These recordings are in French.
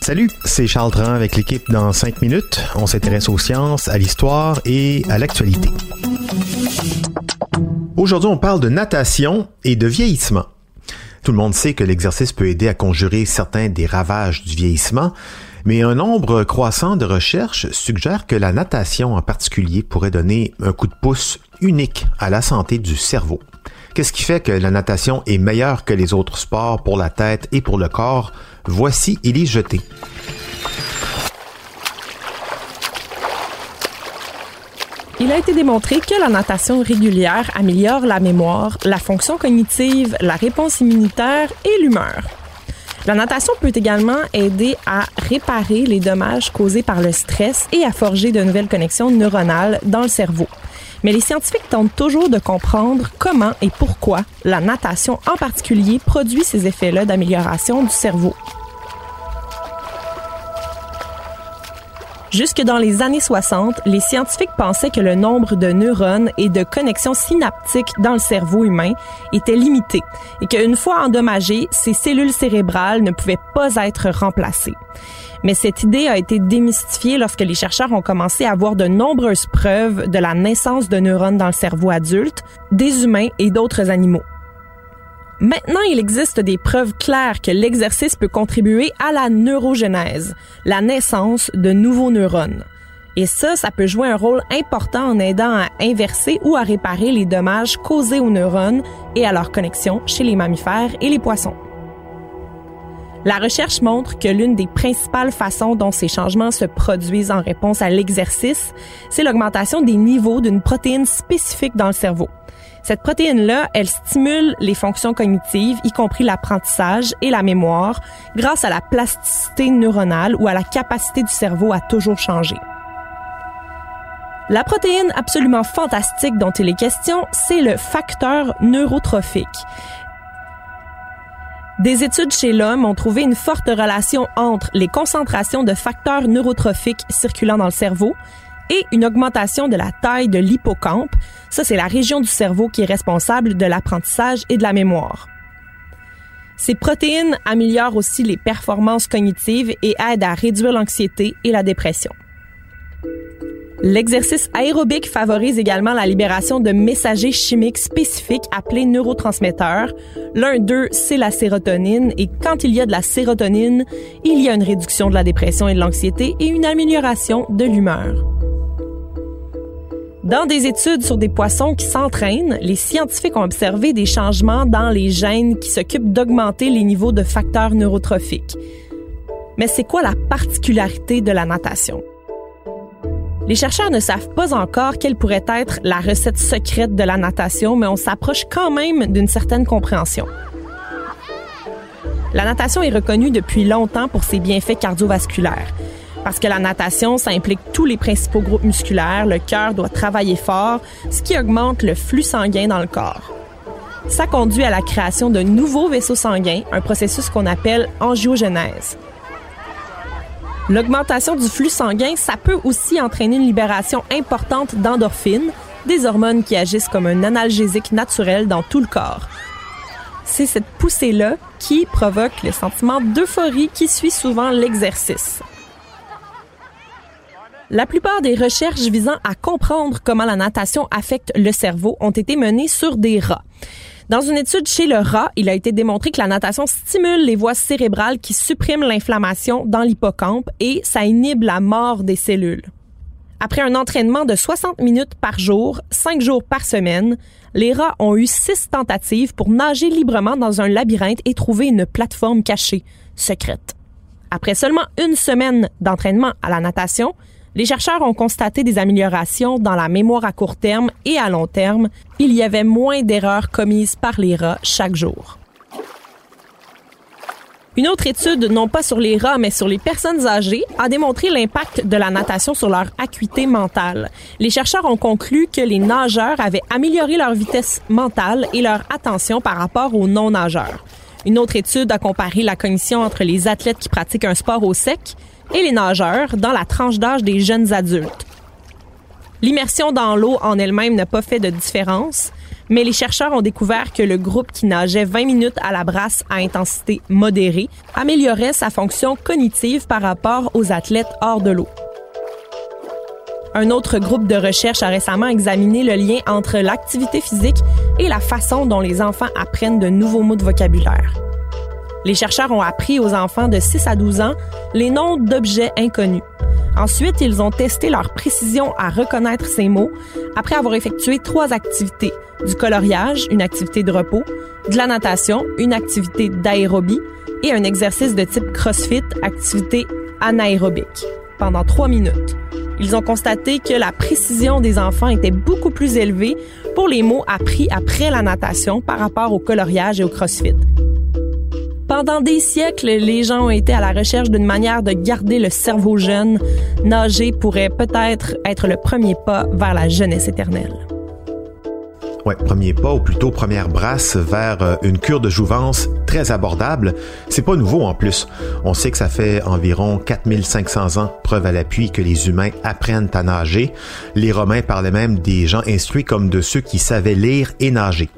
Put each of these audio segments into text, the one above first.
Salut, c'est Charles Tran avec l'équipe dans 5 minutes. On s'intéresse aux sciences, à l'histoire et à l'actualité. Aujourd'hui, on parle de natation et de vieillissement. Tout le monde sait que l'exercice peut aider à conjurer certains des ravages du vieillissement, mais un nombre croissant de recherches suggère que la natation en particulier pourrait donner un coup de pouce unique à la santé du cerveau. Qu'est-ce qui fait que la natation est meilleure que les autres sports pour la tête et pour le corps? Voici Élise Jeté. Il a été démontré que la natation régulière améliore la mémoire, la fonction cognitive, la réponse immunitaire et l'humeur. La natation peut également aider à réparer les dommages causés par le stress et à forger de nouvelles connexions neuronales dans le cerveau. Mais les scientifiques tentent toujours de comprendre comment et pourquoi la natation en particulier produit ces effets-là d'amélioration du cerveau. Jusque dans les années 60, les scientifiques pensaient que le nombre de neurones et de connexions synaptiques dans le cerveau humain était limité et qu'une fois endommagées, ces cellules cérébrales ne pouvaient pas être remplacées. Mais cette idée a été démystifiée lorsque les chercheurs ont commencé à voir de nombreuses preuves de la naissance de neurones dans le cerveau adulte, des humains et d'autres animaux. Maintenant, il existe des preuves claires que l'exercice peut contribuer à la neurogénèse, la naissance de nouveaux neurones. Et ça, ça peut jouer un rôle important en aidant à inverser ou à réparer les dommages causés aux neurones et à leur connexion chez les mammifères et les poissons. La recherche montre que l'une des principales façons dont ces changements se produisent en réponse à l'exercice, c'est l'augmentation des niveaux d'une protéine spécifique dans le cerveau. Cette protéine-là, elle stimule les fonctions cognitives, y compris l'apprentissage et la mémoire, grâce à la plasticité neuronale ou à la capacité du cerveau à toujours changer. La protéine absolument fantastique dont il est question, c'est le facteur neurotrophique. Des études chez l'homme ont trouvé une forte relation entre les concentrations de facteurs neurotrophiques circulant dans le cerveau et une augmentation de la taille de l'hippocampe. Ça, c'est la région du cerveau qui est responsable de l'apprentissage et de la mémoire. Ces protéines améliorent aussi les performances cognitives et aident à réduire l'anxiété et la dépression. L'exercice aérobique favorise également la libération de messagers chimiques spécifiques appelés neurotransmetteurs. L'un d'eux, c'est la sérotonine, et quand il y a de la sérotonine, il y a une réduction de la dépression et de l'anxiété et une amélioration de l'humeur. Dans des études sur des poissons qui s'entraînent, les scientifiques ont observé des changements dans les gènes qui s'occupent d'augmenter les niveaux de facteurs neurotrophiques. Mais c'est quoi la particularité de la natation? Les chercheurs ne savent pas encore quelle pourrait être la recette secrète de la natation, mais on s'approche quand même d'une certaine compréhension. La natation est reconnue depuis longtemps pour ses bienfaits cardiovasculaires. Parce que la natation, ça implique tous les principaux groupes musculaires, le cœur doit travailler fort, ce qui augmente le flux sanguin dans le corps. Ça conduit à la création de nouveaux vaisseaux sanguins, un processus qu'on appelle angiogénèse. L'augmentation du flux sanguin, ça peut aussi entraîner une libération importante d'endorphines, des hormones qui agissent comme un analgésique naturel dans tout le corps. C'est cette poussée-là qui provoque le sentiment d'euphorie qui suit souvent l'exercice. La plupart des recherches visant à comprendre comment la natation affecte le cerveau ont été menées sur des rats. Dans une étude chez le rat, il a été démontré que la natation stimule les voies cérébrales qui suppriment l'inflammation dans l'hippocampe et ça inhibe la mort des cellules. Après un entraînement de 60 minutes par jour, 5 jours par semaine, les rats ont eu 6 tentatives pour nager librement dans un labyrinthe et trouver une plateforme cachée, secrète. Après seulement une semaine d'entraînement à la natation, les chercheurs ont constaté des améliorations dans la mémoire à court terme et à long terme. Il y avait moins d'erreurs commises par les rats chaque jour. Une autre étude, non pas sur les rats, mais sur les personnes âgées, a démontré l'impact de la natation sur leur acuité mentale. Les chercheurs ont conclu que les nageurs avaient amélioré leur vitesse mentale et leur attention par rapport aux non-nageurs. Une autre étude a comparé la cognition entre les athlètes qui pratiquent un sport au sec et les nageurs dans la tranche d'âge des jeunes adultes. L'immersion dans l'eau en elle-même n'a pas fait de différence, mais les chercheurs ont découvert que le groupe qui nageait 20 minutes à la brasse à intensité modérée améliorait sa fonction cognitive par rapport aux athlètes hors de l'eau. Un autre groupe de recherche a récemment examiné le lien entre l'activité physique et la façon dont les enfants apprennent de nouveaux mots de vocabulaire. Les chercheurs ont appris aux enfants de 6 à 12 ans les noms d'objets inconnus. Ensuite, ils ont testé leur précision à reconnaître ces mots après avoir effectué trois activités. Du coloriage, une activité de repos, de la natation, une activité d'aérobie et un exercice de type CrossFit, activité anaérobique, pendant trois minutes. Ils ont constaté que la précision des enfants était beaucoup plus élevée pour les mots appris après la natation par rapport au coloriage et au CrossFit. Pendant des siècles, les gens ont été à la recherche d'une manière de garder le cerveau jeune. Nager pourrait peut-être être le premier pas vers la jeunesse éternelle. Premier pas, ou plutôt première brasse vers euh, une cure de jouvence très abordable. C'est pas nouveau en plus. On sait que ça fait environ 4500 ans, preuve à l'appui, que les humains apprennent à nager. Les Romains parlaient même des gens instruits comme de ceux qui savaient lire et nager.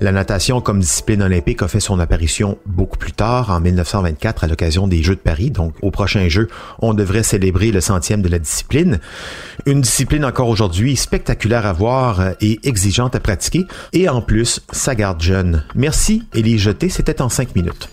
La natation comme discipline olympique a fait son apparition beaucoup plus tard, en 1924, à l'occasion des Jeux de Paris. Donc, au prochain jeu, on devrait célébrer le centième de la discipline. Une discipline encore aujourd'hui spectaculaire à voir et exigeante à pratiquer. Et en plus, ça garde jeune. Merci, les jeter, c'était en cinq minutes.